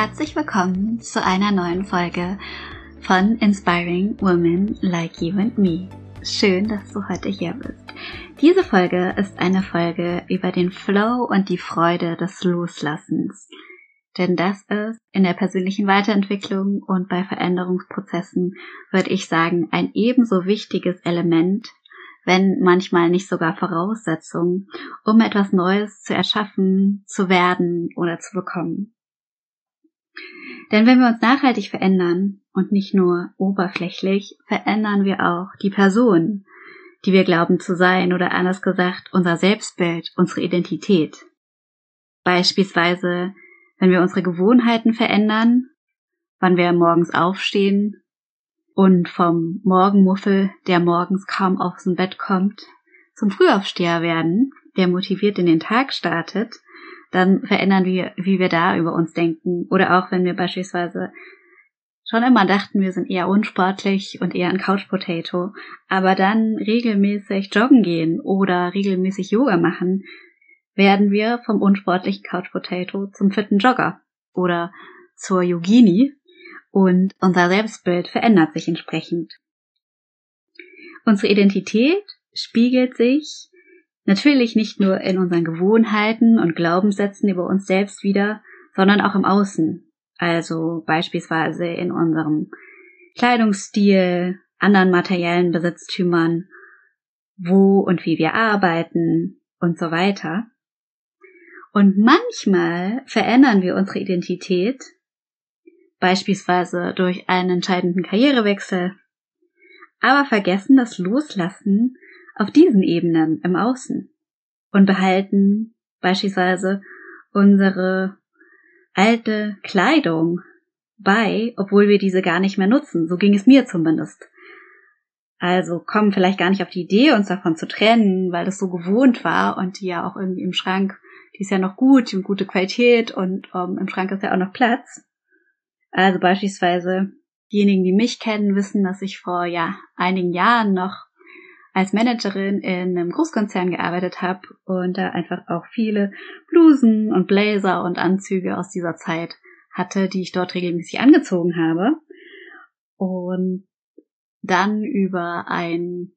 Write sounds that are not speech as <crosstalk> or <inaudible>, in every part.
Herzlich willkommen zu einer neuen Folge von Inspiring Women Like You and Me. Schön, dass du heute hier bist. Diese Folge ist eine Folge über den Flow und die Freude des Loslassens. Denn das ist in der persönlichen Weiterentwicklung und bei Veränderungsprozessen, würde ich sagen, ein ebenso wichtiges Element, wenn manchmal nicht sogar Voraussetzung, um etwas Neues zu erschaffen, zu werden oder zu bekommen. Denn wenn wir uns nachhaltig verändern und nicht nur oberflächlich, verändern wir auch die Person, die wir glauben zu sein oder anders gesagt unser Selbstbild, unsere Identität. Beispielsweise wenn wir unsere Gewohnheiten verändern, wann wir morgens aufstehen und vom Morgenmuffel, der morgens kaum aus dem Bett kommt, zum Frühaufsteher werden, der motiviert in den Tag startet, dann verändern wir, wie wir da über uns denken. Oder auch wenn wir beispielsweise schon immer dachten, wir sind eher unsportlich und eher ein Couch Potato, aber dann regelmäßig joggen gehen oder regelmäßig Yoga machen, werden wir vom unsportlichen Couch Potato zum fitten Jogger oder zur Yogini und unser Selbstbild verändert sich entsprechend. Unsere Identität spiegelt sich natürlich nicht nur in unseren Gewohnheiten und Glaubenssätzen über uns selbst wieder, sondern auch im Außen. Also beispielsweise in unserem Kleidungsstil, anderen materiellen Besitztümern, wo und wie wir arbeiten und so weiter. Und manchmal verändern wir unsere Identität, beispielsweise durch einen entscheidenden Karrierewechsel, aber vergessen das Loslassen auf diesen Ebenen im Außen und behalten beispielsweise unsere alte Kleidung bei, obwohl wir diese gar nicht mehr nutzen. So ging es mir zumindest. Also kommen vielleicht gar nicht auf die Idee, uns davon zu trennen, weil es so gewohnt war und die ja auch irgendwie im Schrank die ist ja noch gut, und gute Qualität und um, ähm, im Schrank ist ja auch noch Platz. Also beispielsweise diejenigen, die mich kennen, wissen, dass ich vor ja einigen Jahren noch als Managerin in einem Großkonzern gearbeitet habe und da einfach auch viele Blusen und Blazer und Anzüge aus dieser Zeit hatte, die ich dort regelmäßig angezogen habe. Und dann über ein,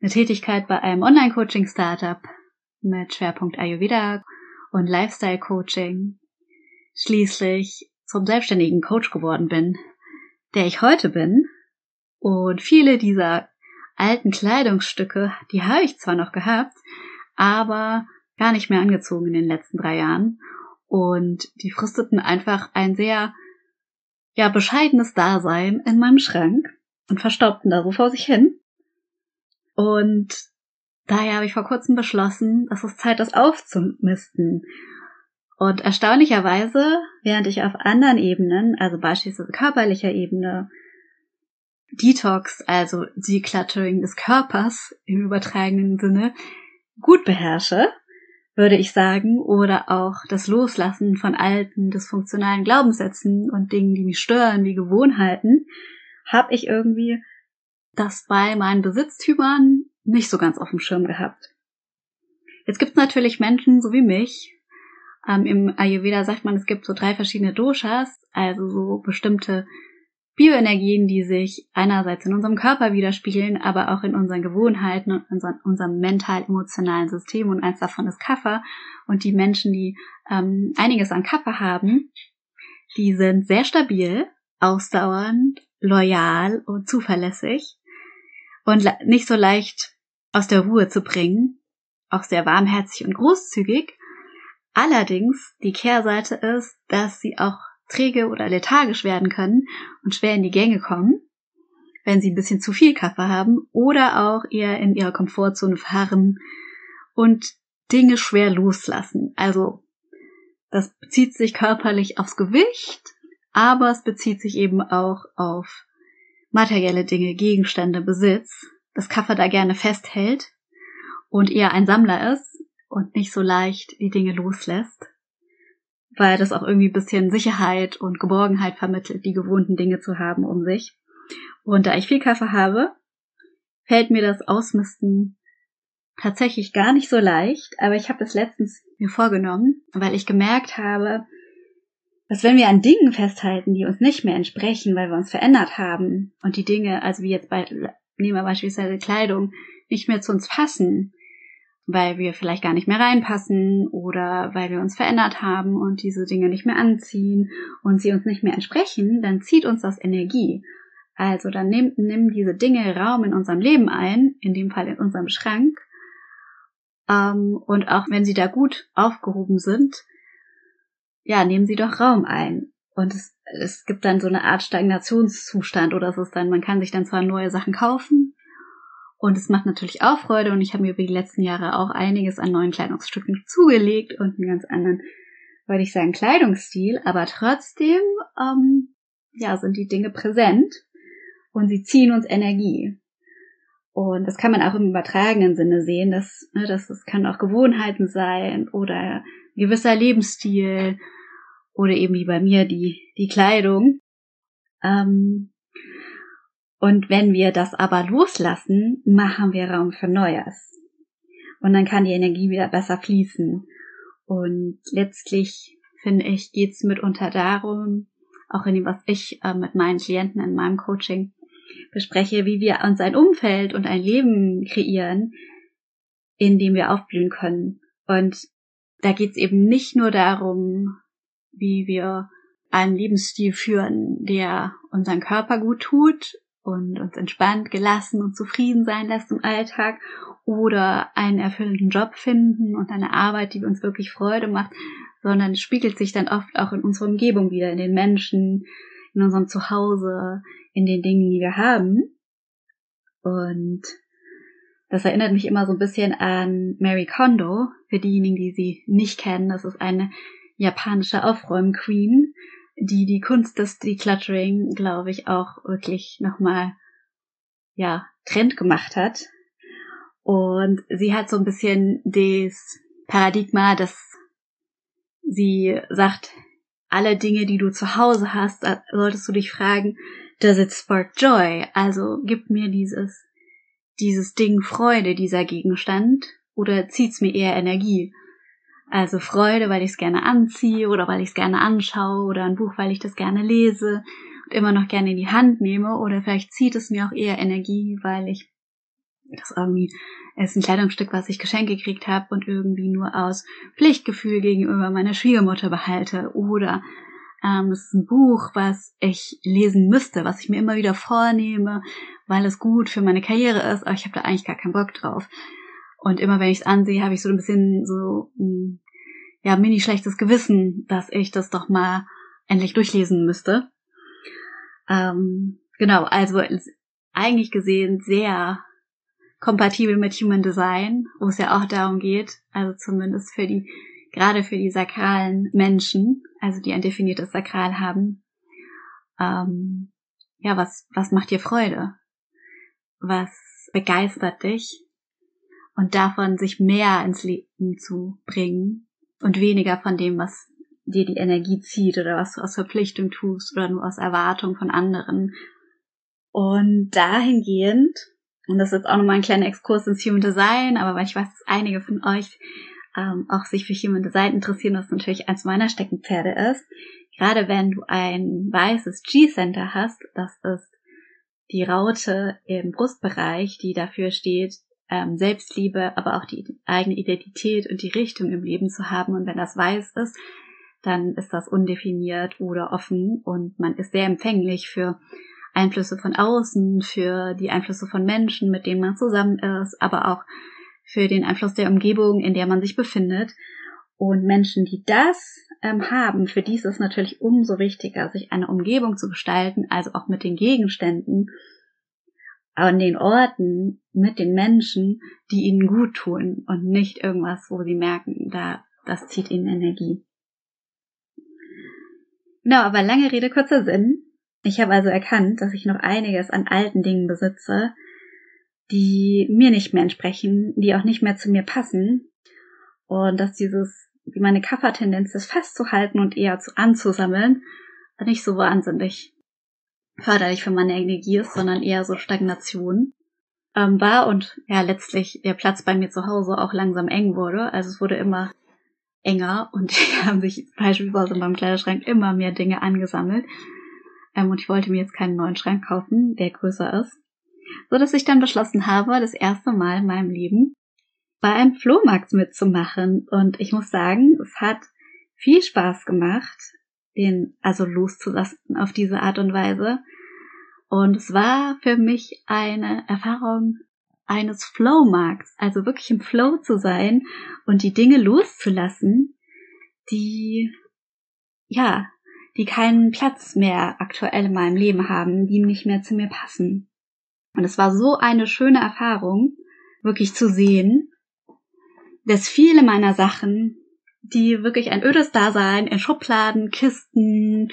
eine Tätigkeit bei einem Online-Coaching-Startup mit Schwerpunkt Ayurveda und Lifestyle Coaching schließlich zum selbstständigen Coach geworden bin, der ich heute bin. Und viele dieser alten Kleidungsstücke, die habe ich zwar noch gehabt, aber gar nicht mehr angezogen in den letzten drei Jahren. Und die fristeten einfach ein sehr, ja, bescheidenes Dasein in meinem Schrank und verstaubten da so vor sich hin. Und Daher habe ich vor kurzem beschlossen, es ist Zeit, das aufzumisten. Und erstaunlicherweise, während ich auf anderen Ebenen, also beispielsweise körperlicher Ebene, Detox, also Decluttering des Körpers im übertragenen Sinne, gut beherrsche, würde ich sagen, oder auch das Loslassen von alten, dysfunktionalen Glaubenssätzen und Dingen, die mich stören, wie Gewohnheiten, habe ich irgendwie das bei meinen Besitztümern nicht so ganz auf dem Schirm gehabt. Jetzt gibt es natürlich Menschen, so wie mich. Ähm, Im Ayurveda sagt man, es gibt so drei verschiedene Doshas, also so bestimmte Bioenergien, die sich einerseits in unserem Körper widerspiegeln, aber auch in unseren Gewohnheiten und unseren, unserem mental-emotionalen System. Und eins davon ist Kapha. Und die Menschen, die ähm, einiges an Kapha haben, die sind sehr stabil ausdauernd, loyal und zuverlässig und nicht so leicht aus der Ruhe zu bringen, auch sehr warmherzig und großzügig. Allerdings die Kehrseite ist, dass sie auch träge oder lethargisch werden können und schwer in die Gänge kommen, wenn sie ein bisschen zu viel Kaffee haben oder auch eher in ihrer Komfortzone fahren und Dinge schwer loslassen. Also das bezieht sich körperlich aufs Gewicht, aber es bezieht sich eben auch auf materielle Dinge, Gegenstände, Besitz, dass Kaffee da gerne festhält und eher ein Sammler ist und nicht so leicht die Dinge loslässt, weil das auch irgendwie ein bisschen Sicherheit und Geborgenheit vermittelt, die gewohnten Dinge zu haben um sich. Und da ich viel Kaffee habe, fällt mir das Ausmisten tatsächlich gar nicht so leicht, aber ich habe das letztens mir vorgenommen, weil ich gemerkt habe, dass wenn wir an Dingen festhalten, die uns nicht mehr entsprechen, weil wir uns verändert haben und die Dinge, also wie jetzt bei, nehmen wir beispielsweise Kleidung, nicht mehr zu uns passen, weil wir vielleicht gar nicht mehr reinpassen oder weil wir uns verändert haben und diese Dinge nicht mehr anziehen und sie uns nicht mehr entsprechen, dann zieht uns das Energie. Also dann nimm, nimm diese Dinge Raum in unserem Leben ein, in dem Fall in unserem Schrank. Ähm, und auch wenn sie da gut aufgehoben sind, ja, nehmen sie doch Raum ein. Und es, es gibt dann so eine Art Stagnationszustand oder es ist dann, man kann sich dann zwar neue Sachen kaufen, und es macht natürlich auch Freude und ich habe mir über die letzten Jahre auch einiges an neuen Kleidungsstücken zugelegt und einen ganz anderen, würde ich sagen, Kleidungsstil. Aber trotzdem, ähm, ja, sind die Dinge präsent und sie ziehen uns Energie. Und das kann man auch im übertragenen Sinne sehen, dass, ne, dass es kann auch Gewohnheiten sein oder ein gewisser Lebensstil oder eben wie bei mir die, die Kleidung. Ähm, und wenn wir das aber loslassen, machen wir Raum für Neues. Und dann kann die Energie wieder besser fließen. Und letztlich, finde ich, geht es mitunter darum, auch in dem, was ich äh, mit meinen Klienten in meinem Coaching bespreche, wie wir uns ein Umfeld und ein Leben kreieren, in dem wir aufblühen können. Und da geht es eben nicht nur darum, wie wir einen Lebensstil führen, der unseren Körper gut tut und uns entspannt, gelassen und zufrieden sein lässt im Alltag oder einen erfüllenden Job finden und eine Arbeit, die uns wirklich Freude macht, sondern spiegelt sich dann oft auch in unserer Umgebung wieder, in den Menschen, in unserem Zuhause, in den Dingen, die wir haben. Und das erinnert mich immer so ein bisschen an Mary Kondo, für diejenigen, die sie nicht kennen. Das ist eine japanische Aufräumqueen, die die Kunst des Decluttering, glaube ich, auch wirklich nochmal, ja, Trend gemacht hat. Und sie hat so ein bisschen das Paradigma, dass sie sagt, alle Dinge, die du zu Hause hast, solltest du dich fragen, does it spark joy? Also gibt mir dieses, dieses Ding Freude, dieser Gegenstand, oder zieht's mir eher Energie? Also Freude, weil ich es gerne anziehe oder weil ich es gerne anschaue oder ein Buch, weil ich das gerne lese und immer noch gerne in die Hand nehme oder vielleicht zieht es mir auch eher Energie, weil ich das irgendwie ist ein Kleidungsstück, was ich geschenkt gekriegt habe und irgendwie nur aus Pflichtgefühl gegenüber meiner Schwiegermutter behalte oder ähm, es ist ein Buch, was ich lesen müsste, was ich mir immer wieder vornehme, weil es gut für meine Karriere ist, aber ich habe da eigentlich gar keinen Bock drauf. Und immer wenn ich es ansehe, habe ich so ein bisschen so ein ja, mini schlechtes Gewissen, dass ich das doch mal endlich durchlesen müsste. Ähm, genau, also eigentlich gesehen sehr kompatibel mit Human Design, wo es ja auch darum geht, also zumindest für die, gerade für die sakralen Menschen, also die ein definiertes Sakral haben, ähm, ja, was, was macht dir Freude? Was begeistert dich? und davon sich mehr ins Leben zu bringen und weniger von dem, was dir die Energie zieht oder was du aus Verpflichtung tust oder nur aus Erwartung von anderen. Und dahingehend, und das ist auch nochmal ein kleiner Exkurs ins Human Design, aber weil ich weiß, dass einige von euch ähm, auch sich für Human Design interessieren, was natürlich eins meiner Steckenpferde ist. Gerade wenn du ein weißes G-Center hast, das ist die Raute im Brustbereich, die dafür steht, ähm, Selbstliebe, aber auch die eigene Identität und die Richtung im Leben zu haben. Und wenn das weiß ist, dann ist das undefiniert oder offen und man ist sehr empfänglich für Einflüsse von außen, für die Einflüsse von Menschen, mit denen man zusammen ist, aber auch für den Einfluss der Umgebung, in der man sich befindet. Und Menschen, die das ähm, haben, für die ist es natürlich umso wichtiger, sich eine Umgebung zu gestalten, also auch mit den Gegenständen, an den Orten, mit den Menschen, die ihnen gut tun und nicht irgendwas, wo sie merken, da, das zieht ihnen Energie. Genau, aber lange Rede, kurzer Sinn. Ich habe also erkannt, dass ich noch einiges an alten Dingen besitze, die mir nicht mehr entsprechen, die auch nicht mehr zu mir passen. Und dass dieses, wie meine Kaffertendenz ist, festzuhalten und eher zu anzusammeln, nicht so wahnsinnig förderlich für meine Energie ist, sondern eher so Stagnation ähm, war und ja letztlich der Platz bei mir zu Hause auch langsam eng wurde. Also es wurde immer enger und <laughs> haben sich beispielsweise in meinem Kleiderschrank immer mehr Dinge angesammelt. Ähm, und ich wollte mir jetzt keinen neuen Schrank kaufen, der größer ist. So dass ich dann beschlossen habe, das erste Mal in meinem Leben bei einem Flohmarkt mitzumachen. Und ich muss sagen, es hat viel Spaß gemacht, den also loszulassen auf diese Art und Weise. Und es war für mich eine Erfahrung eines Flow-Markts, also wirklich im Flow zu sein und die Dinge loszulassen, die, ja, die keinen Platz mehr aktuell in meinem Leben haben, die nicht mehr zu mir passen. Und es war so eine schöne Erfahrung, wirklich zu sehen, dass viele meiner Sachen, die wirklich ein ödes Dasein in Schubladen, Kisten,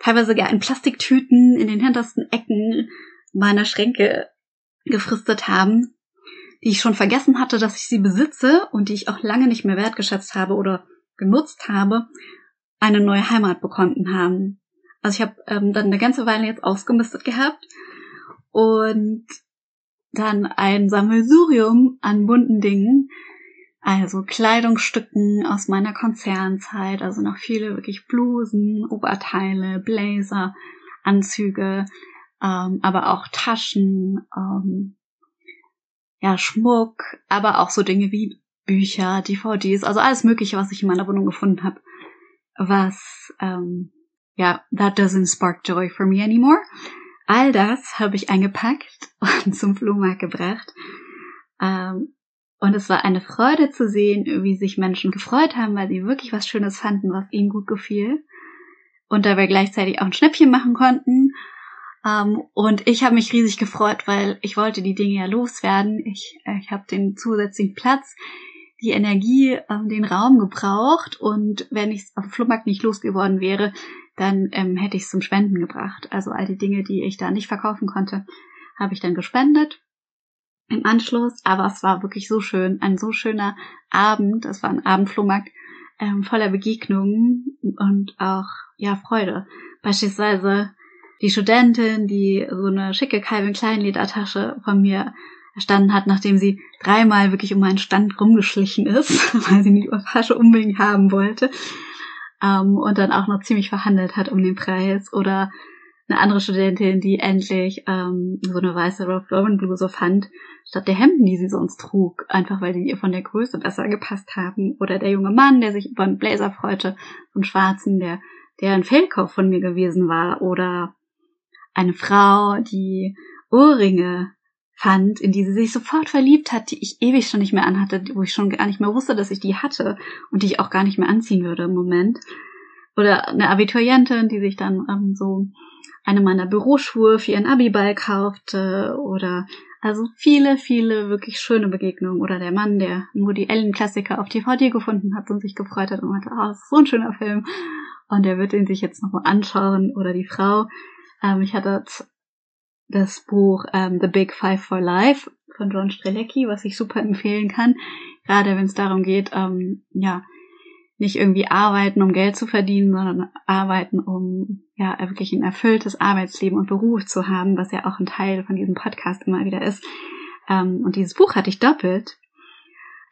teilweise gar in Plastiktüten in den hintersten Ecken meiner Schränke gefristet haben, die ich schon vergessen hatte, dass ich sie besitze und die ich auch lange nicht mehr wertgeschätzt habe oder genutzt habe, eine neue Heimat bekommen haben. Also ich habe ähm, dann eine ganze Weile jetzt ausgemistet gehabt und dann ein Sammelsurium an bunten Dingen, also Kleidungsstücken aus meiner Konzernzeit, also noch viele wirklich Blusen, Oberteile, Blazer, Anzüge, ähm, aber auch Taschen, ähm, ja, Schmuck, aber auch so Dinge wie Bücher, DVDs, also alles Mögliche, was ich in meiner Wohnung gefunden habe, was, ähm, ja, that doesn't spark joy for me anymore. All das habe ich eingepackt <laughs> und zum Flohmarkt gebracht. Ähm, und es war eine Freude zu sehen, wie sich Menschen gefreut haben, weil sie wirklich was Schönes fanden, was ihnen gut gefiel. Und dabei gleichzeitig auch ein Schnäppchen machen konnten. Ähm, und ich habe mich riesig gefreut, weil ich wollte die Dinge ja loswerden. Ich, äh, ich habe den zusätzlichen Platz, die Energie, äh, den Raum gebraucht. Und wenn ich auf dem Flohmarkt nicht losgeworden wäre, dann ähm, hätte ich es zum Spenden gebracht. Also all die Dinge, die ich da nicht verkaufen konnte, habe ich dann gespendet im Anschluss, aber es war wirklich so schön, ein so schöner Abend. Es war ein Abendflohmarkt ähm, voller Begegnungen und auch ja Freude. Beispielsweise die Studentin, die so eine schicke Calvin Klein Ledertasche von mir erstanden hat, nachdem sie dreimal wirklich um meinen Stand rumgeschlichen ist, <laughs> weil sie die Tasche unbedingt haben wollte. Ähm, und dann auch noch ziemlich verhandelt hat um den Preis. Oder eine andere Studentin, die endlich ähm, so eine weiße Ralph Lauren Bluse fand, statt der Hemden, die sie sonst trug, einfach weil die ihr von der Größe besser gepasst haben. Oder der junge Mann, der sich über einen Blazer freute, so einen schwarzen, der, der ein Fehlkauf von mir gewesen war. Oder eine Frau, die Ohrringe fand, in die sie sich sofort verliebt hat, die ich ewig schon nicht mehr anhatte, wo ich schon gar nicht mehr wusste, dass ich die hatte und die ich auch gar nicht mehr anziehen würde im Moment. Oder eine Abiturientin, die sich dann ähm, so eine meiner Büroschuhe für ihren Abiball kaufte oder also viele, viele wirklich schöne Begegnungen. Oder der Mann, der nur die Ellen-Klassiker auf DVD gefunden hat und sich gefreut hat und meinte, ah, oh, ist so ein schöner Film. Und er wird ihn sich jetzt nochmal anschauen. Oder die Frau. Ähm, ich hatte das Buch ähm, The Big Five for Life von John Strelecki, was ich super empfehlen kann, gerade wenn es darum geht, ähm, ja, nicht irgendwie arbeiten, um Geld zu verdienen, sondern arbeiten, um ja wirklich ein erfülltes Arbeitsleben und Beruf zu haben, was ja auch ein Teil von diesem Podcast immer wieder ist. Ähm, und dieses Buch hatte ich doppelt.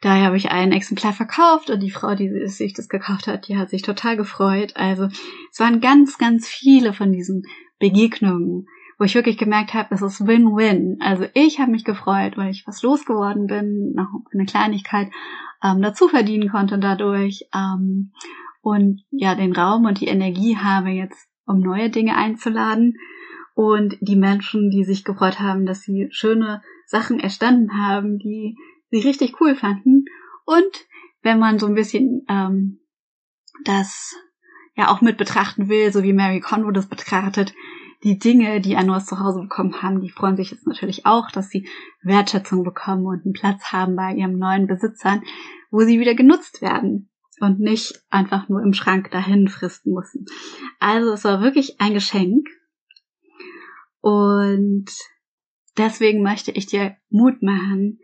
Daher habe ich ein Exemplar verkauft und die Frau, die sich das gekauft hat, die hat sich total gefreut. Also es waren ganz, ganz viele von diesen Begegnungen, wo ich wirklich gemerkt habe, es ist Win-Win. Also ich habe mich gefreut, weil ich was losgeworden bin, noch eine Kleinigkeit ähm, dazu verdienen konnte dadurch. Ähm, und ja den Raum und die Energie habe, jetzt um neue Dinge einzuladen und die Menschen, die sich gefreut haben, dass sie schöne Sachen erstanden haben, die sie richtig cool fanden und wenn man so ein bisschen ähm, das ja auch mit betrachten will, so wie Mary Conroe das betrachtet, die Dinge, die ein neues Zuhause bekommen haben, die freuen sich jetzt natürlich auch, dass sie Wertschätzung bekommen und einen Platz haben bei ihrem neuen Besitzern, wo sie wieder genutzt werden und nicht einfach nur im Schrank dahin fristen mussten. Also es war wirklich ein Geschenk. Und deswegen möchte ich dir Mut machen,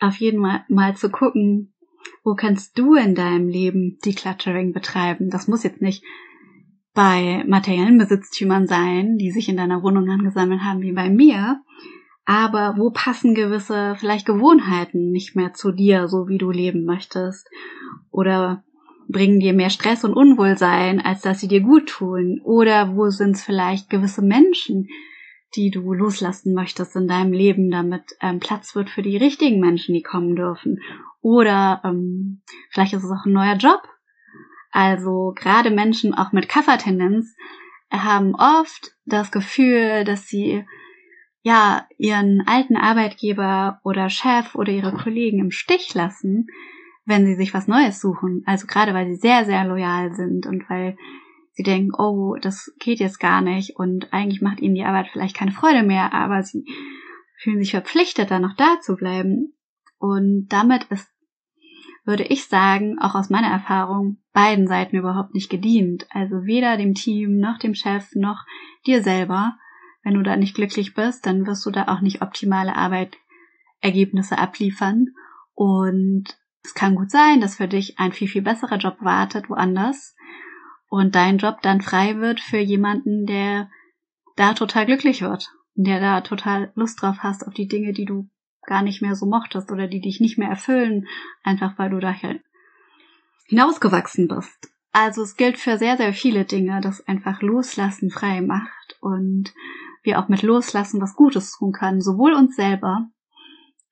auf jeden Fall mal zu gucken, wo kannst du in deinem Leben Decluttering betreiben? Das muss jetzt nicht bei materiellen Besitztümern sein, die sich in deiner Wohnung angesammelt haben, wie bei mir. Aber wo passen gewisse vielleicht Gewohnheiten nicht mehr zu dir, so wie du leben möchtest? Oder bringen dir mehr Stress und Unwohlsein, als dass sie dir gut tun? Oder wo sind es vielleicht gewisse Menschen, die du loslassen möchtest in deinem Leben, damit ähm, Platz wird für die richtigen Menschen, die kommen dürfen? Oder ähm, vielleicht ist es auch ein neuer Job, also gerade Menschen auch mit Kaffertendenz haben oft das Gefühl, dass sie ja ihren alten Arbeitgeber oder Chef oder ihre Kollegen im Stich lassen, wenn sie sich was Neues suchen. Also gerade weil sie sehr, sehr loyal sind und weil sie denken, oh, das geht jetzt gar nicht und eigentlich macht ihnen die Arbeit vielleicht keine Freude mehr, aber sie fühlen sich verpflichtet, da noch da zu bleiben. Und damit ist würde ich sagen, auch aus meiner Erfahrung, beiden Seiten überhaupt nicht gedient. Also weder dem Team noch dem Chef noch dir selber. Wenn du da nicht glücklich bist, dann wirst du da auch nicht optimale Arbeitergebnisse abliefern. Und es kann gut sein, dass für dich ein viel, viel besserer Job wartet woanders und dein Job dann frei wird für jemanden, der da total glücklich wird, der da total Lust drauf hast auf die Dinge, die du gar nicht mehr so mochtest oder die dich nicht mehr erfüllen, einfach weil du da hinausgewachsen bist. Also es gilt für sehr, sehr viele Dinge, dass einfach Loslassen frei macht und wir auch mit Loslassen was Gutes tun können, sowohl uns selber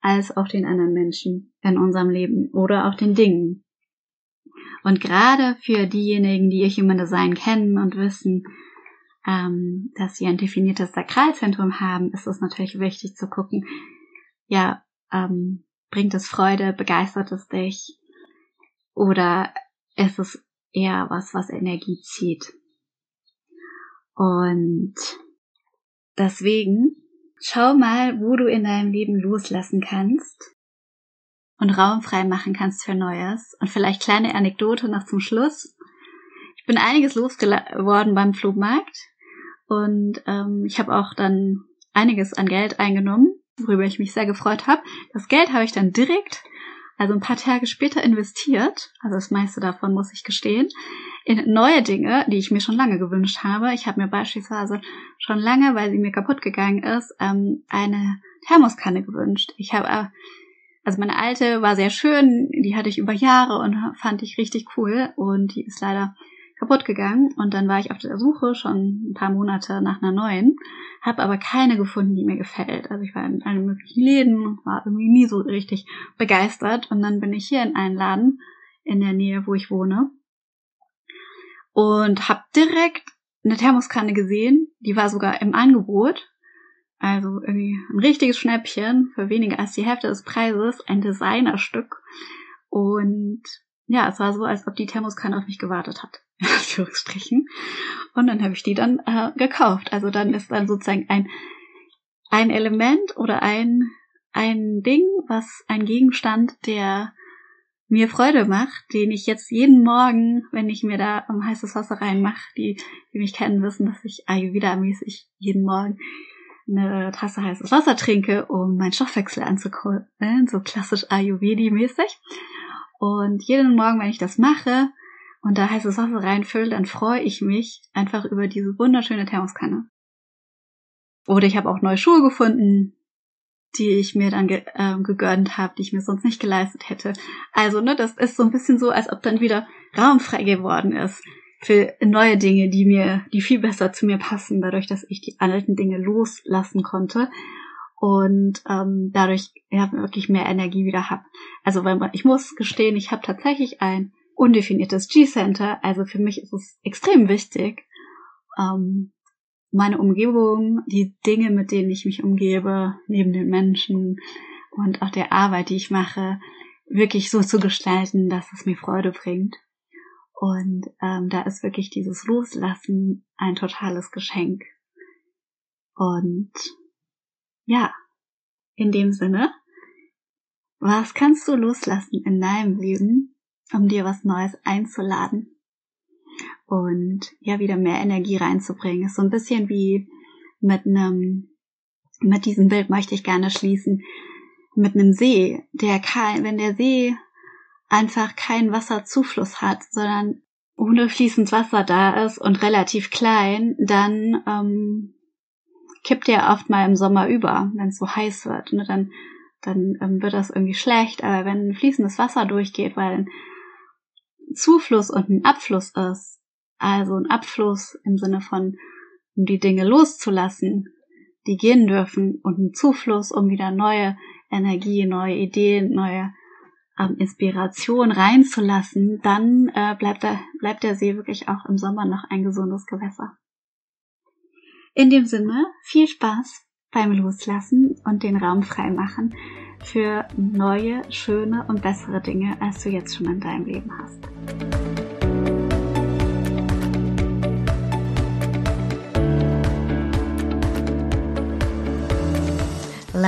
als auch den anderen Menschen in unserem Leben oder auch den Dingen. Und gerade für diejenigen, die ihr Human Design kennen und wissen, ähm, dass sie ein definiertes Sakralzentrum haben, ist es natürlich wichtig zu gucken, ja, ähm, bringt es Freude, begeistert es dich oder ist es eher was, was Energie zieht. Und deswegen schau mal, wo du in deinem Leben loslassen kannst und Raum frei machen kannst für Neues. Und vielleicht kleine Anekdote noch zum Schluss. Ich bin einiges losgeworden beim Flohmarkt und ähm, ich habe auch dann einiges an Geld eingenommen worüber ich mich sehr gefreut habe. Das Geld habe ich dann direkt, also ein paar Tage später investiert, also das meiste davon muss ich gestehen, in neue Dinge, die ich mir schon lange gewünscht habe. Ich habe mir beispielsweise schon lange, weil sie mir kaputt gegangen ist, ähm, eine Thermoskanne gewünscht. Ich habe äh, also meine alte war sehr schön, die hatte ich über Jahre und fand ich richtig cool und die ist leider kaputt gegangen und dann war ich auf der Suche schon ein paar Monate nach einer neuen, habe aber keine gefunden, die mir gefällt. Also ich war in allen möglichen Läden war irgendwie nie so richtig begeistert und dann bin ich hier in einen Laden in der Nähe, wo ich wohne und habe direkt eine Thermoskanne gesehen, die war sogar im Angebot. Also irgendwie ein richtiges Schnäppchen für weniger als die Hälfte des Preises, ein Designerstück. Und ja, es war so, als ob die Thermoskanne auf mich gewartet hat. <laughs> In Anführungsstrichen. Und dann habe ich die dann äh, gekauft. Also dann ist dann sozusagen ein, ein Element oder ein, ein Ding, was ein Gegenstand, der mir Freude macht, den ich jetzt jeden Morgen, wenn ich mir da um heißes Wasser reinmache, die, die mich kennen, wissen, dass ich Ayurveda-mäßig jeden Morgen eine Tasse heißes Wasser trinke, um meinen Stoffwechsel anzukurbeln, so klassisch Ayurvedi-mäßig. Und jeden Morgen, wenn ich das mache und da heißes Wasser reinfülle, dann freue ich mich einfach über diese wunderschöne Thermoskanne. Oder ich habe auch neue Schuhe gefunden, die ich mir dann ge äh, gegönnt habe, die ich mir sonst nicht geleistet hätte. Also, ne, das ist so ein bisschen so, als ob dann wieder Raum frei geworden ist für neue Dinge, die mir, die viel besser zu mir passen, dadurch, dass ich die alten Dinge loslassen konnte und ähm, dadurch ja, wirklich mehr Energie wieder habe. Also weil ich muss gestehen, ich habe tatsächlich ein undefiniertes G-Center. Also für mich ist es extrem wichtig, ähm, meine Umgebung, die Dinge, mit denen ich mich umgebe, neben den Menschen und auch der Arbeit, die ich mache, wirklich so zu gestalten, dass es mir Freude bringt. Und ähm, da ist wirklich dieses Loslassen ein totales Geschenk. Und ja, in dem Sinne, was kannst du loslassen in deinem Leben, um dir was Neues einzuladen? Und ja, wieder mehr Energie reinzubringen. Ist so ein bisschen wie mit einem, mit diesem Bild möchte ich gerne schließen, mit einem See, der kein, wenn der See einfach keinen Wasserzufluss hat, sondern ohne fließend Wasser da ist und relativ klein, dann ähm, kippt der oft mal im Sommer über, wenn es so heiß wird. Ne? Dann, dann ähm, wird das irgendwie schlecht. Aber wenn fließendes Wasser durchgeht, weil ein Zufluss und ein Abfluss ist, also ein Abfluss im Sinne von, um die Dinge loszulassen, die gehen dürfen, und ein Zufluss, um wieder neue Energie, neue Ideen, neue ähm, Inspiration reinzulassen, dann äh, bleibt, der, bleibt der See wirklich auch im Sommer noch ein gesundes Gewässer. In dem Sinne, viel Spaß beim Loslassen und den Raum freimachen für neue, schöne und bessere Dinge, als du jetzt schon in deinem Leben hast.